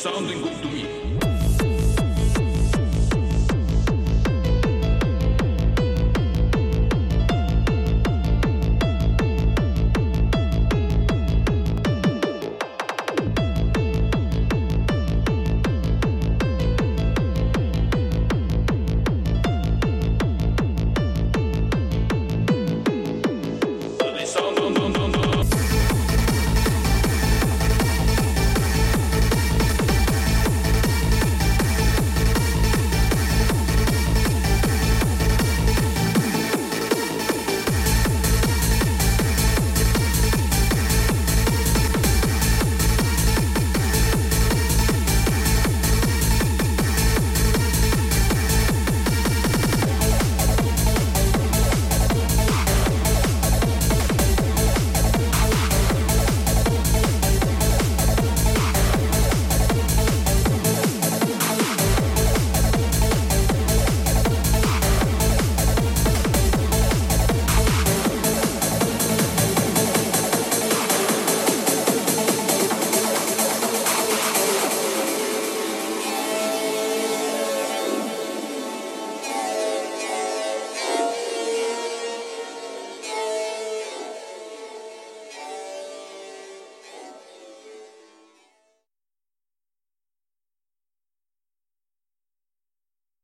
sounding good to me.